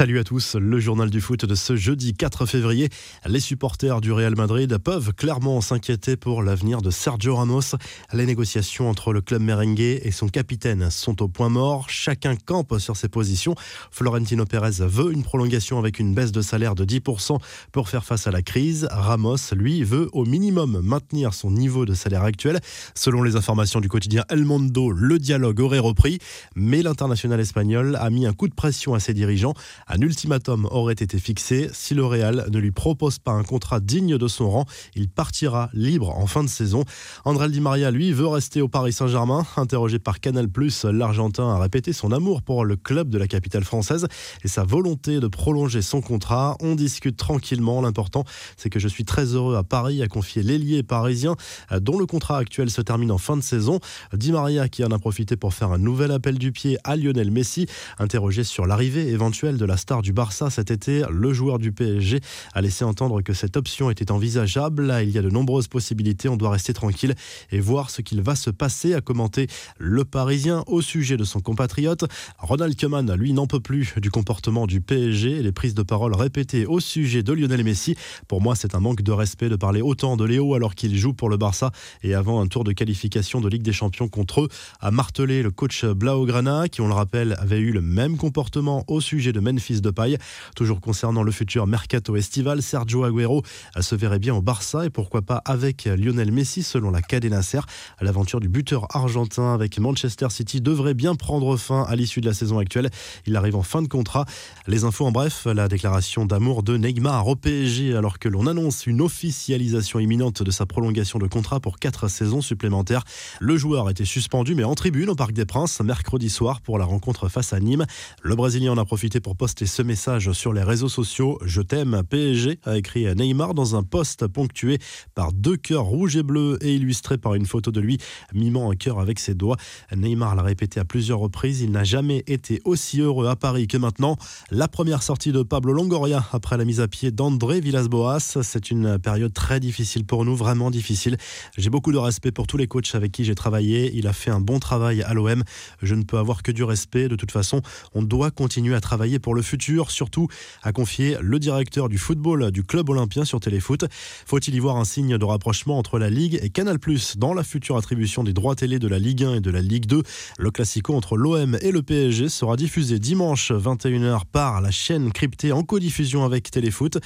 Salut à tous, le journal du foot de ce jeudi 4 février. Les supporters du Real Madrid peuvent clairement s'inquiéter pour l'avenir de Sergio Ramos. Les négociations entre le club merengue et son capitaine sont au point mort. Chacun campe sur ses positions. Florentino Pérez veut une prolongation avec une baisse de salaire de 10% pour faire face à la crise. Ramos, lui, veut au minimum maintenir son niveau de salaire actuel. Selon les informations du quotidien El Mundo, le dialogue aurait repris, mais l'international espagnol a mis un coup de pression à ses dirigeants. Un ultimatum aurait été fixé. Si le Real ne lui propose pas un contrat digne de son rang, il partira libre en fin de saison. André Di Maria, lui, veut rester au Paris Saint-Germain. Interrogé par Canal+, l'Argentin a répété son amour pour le club de la capitale française et sa volonté de prolonger son contrat. On discute tranquillement. L'important, c'est que je suis très heureux à Paris, à confier l'ailier parisien dont le contrat actuel se termine en fin de saison. Di Maria qui en a profité pour faire un nouvel appel du pied à Lionel Messi, interrogé sur l'arrivée éventuelle de la star du Barça cet été, le joueur du PSG a laissé entendre que cette option était envisageable. Il y a de nombreuses possibilités, on doit rester tranquille et voir ce qu'il va se passer, a commenté le Parisien au sujet de son compatriote. Ronald Koeman, lui, n'en peut plus du comportement du PSG et les prises de parole répétées au sujet de Lionel Messi. Pour moi, c'est un manque de respect de parler autant de Léo alors qu'il joue pour le Barça et avant un tour de qualification de Ligue des Champions contre eux, a martelé le coach Blaugrana qui, on le rappelle, avait eu le même comportement au sujet de Memphis fils de paille. Toujours concernant le futur mercato estival, Sergio Agüero se verrait bien au Barça et pourquoi pas avec Lionel Messi selon la Cadena Ser. L'aventure du buteur argentin avec Manchester City devrait bien prendre fin à l'issue de la saison actuelle. Il arrive en fin de contrat. Les infos en bref, la déclaration d'amour de Neymar au PSG alors que l'on annonce une officialisation imminente de sa prolongation de contrat pour quatre saisons supplémentaires. Le joueur était suspendu mais en tribune au Parc des Princes mercredi soir pour la rencontre face à Nîmes. Le Brésilien en a profité pour poster ce message sur les réseaux sociaux. Je t'aime, PSG, a écrit Neymar dans un post ponctué par deux cœurs rouges et bleus et illustré par une photo de lui mimant un cœur avec ses doigts. Neymar l'a répété à plusieurs reprises. Il n'a jamais été aussi heureux à Paris que maintenant. La première sortie de Pablo Longoria après la mise à pied d'André Villas-Boas. C'est une période très difficile pour nous, vraiment difficile. J'ai beaucoup de respect pour tous les coachs avec qui j'ai travaillé. Il a fait un bon travail à l'OM. Je ne peux avoir que du respect. De toute façon, on doit continuer à travailler pour le futur, surtout, a confié le directeur du football du club olympien sur Téléfoot. Faut-il y voir un signe de rapprochement entre la Ligue et Canal+, dans la future attribution des droits télé de la Ligue 1 et de la Ligue 2 Le classico entre l'OM et le PSG sera diffusé dimanche 21h par la chaîne cryptée en codiffusion avec Téléfoot.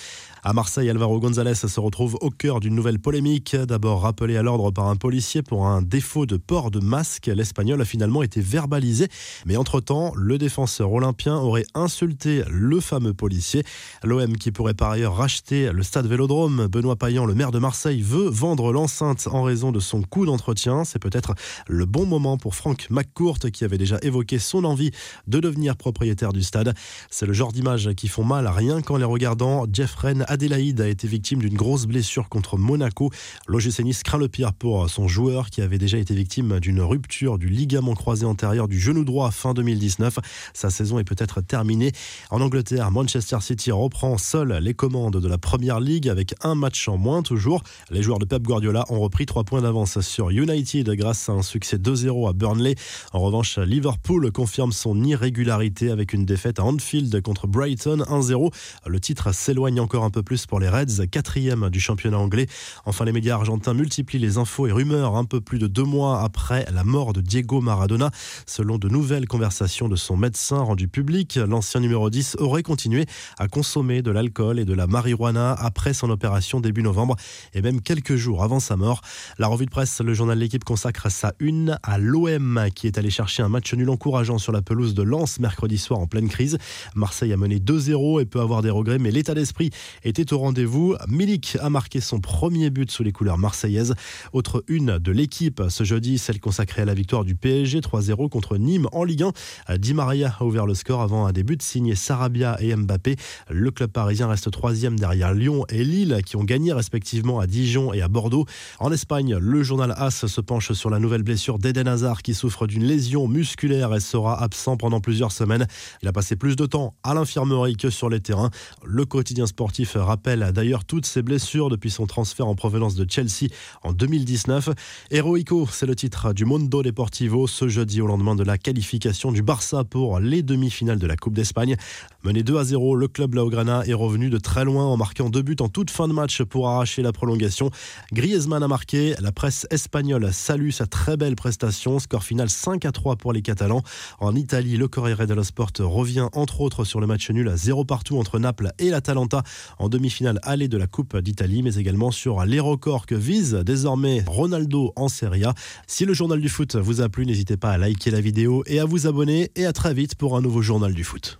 À Marseille, Alvaro González se retrouve au cœur d'une nouvelle polémique. D'abord rappelé à l'ordre par un policier pour un défaut de port de masque, l'Espagnol a finalement été verbalisé. Mais entre-temps, le défenseur olympien aurait insulté le fameux policier. L'OM qui pourrait par ailleurs racheter le stade Vélodrome. Benoît Payan, le maire de Marseille, veut vendre l'enceinte en raison de son coût d'entretien. C'est peut-être le bon moment pour Franck McCourt qui avait déjà évoqué son envie de devenir propriétaire du stade. C'est le genre d'images qui font mal, rien qu'en les regardant. Jeffrey Adélaïde a été victime d'une grosse blessure contre Monaco. L'OGC Nice craint le pire pour son joueur qui avait déjà été victime d'une rupture du ligament croisé antérieur du genou droit fin 2019. Sa saison est peut-être terminée. En Angleterre, Manchester City reprend seul les commandes de la Première Ligue avec un match en moins toujours. Les joueurs de Pep Guardiola ont repris trois points d'avance sur United grâce à un succès 2-0 à Burnley. En revanche, Liverpool confirme son irrégularité avec une défaite à Anfield contre Brighton 1-0. Le titre s'éloigne encore un peu plus pour les Reds, quatrième du championnat anglais. Enfin, les médias argentins multiplient les infos et rumeurs un peu plus de deux mois après la mort de Diego Maradona. Selon de nouvelles conversations de son médecin rendues publiques, l'ancien numéro 10 aurait continué à consommer de l'alcool et de la marijuana après son opération début novembre et même quelques jours avant sa mort. La revue de presse, le journal L'équipe consacre sa une à l'OM qui est allé chercher un match nul encourageant sur la pelouse de Lens mercredi soir en pleine crise. Marseille a mené 2-0 et peut avoir des regrets, mais l'état d'esprit était au rendez-vous. Milik a marqué son premier but sous les couleurs marseillaises. Autre une de l'équipe ce jeudi, celle consacrée à la victoire du PSG 3-0 contre Nîmes en Ligue 1. Di Maria a ouvert le score avant un début de Sarabia et Mbappé. Le club parisien reste troisième derrière Lyon et Lille qui ont gagné respectivement à Dijon et à Bordeaux. En Espagne, le journal AS se penche sur la nouvelle blessure d'Eden Hazard qui souffre d'une lésion musculaire et sera absent pendant plusieurs semaines. Il a passé plus de temps à l'infirmerie que sur les terrains. Le quotidien sportif rappelle d'ailleurs toutes ses blessures depuis son transfert en provenance de Chelsea en 2019. Heroico, c'est le titre du Mondo Deportivo ce jeudi au lendemain de la qualification du Barça pour les demi-finales de la Coupe d'Espagne. Mené 2 à 0, le club Laograna est revenu de très loin en marquant deux buts en toute fin de match pour arracher la prolongation. Griezmann a marqué, la presse espagnole salue sa très belle prestation, score final 5 à 3 pour les Catalans. En Italie, le Corriere dello Sport revient entre autres sur le match nul à 0 partout entre Naples et l'Atalanta en demi-finale allée de la Coupe d'Italie, mais également sur les records que vise désormais Ronaldo en Serie A. Si le journal du foot vous a plu, n'hésitez pas à liker la vidéo et à vous abonner et à très vite pour un nouveau journal du foot.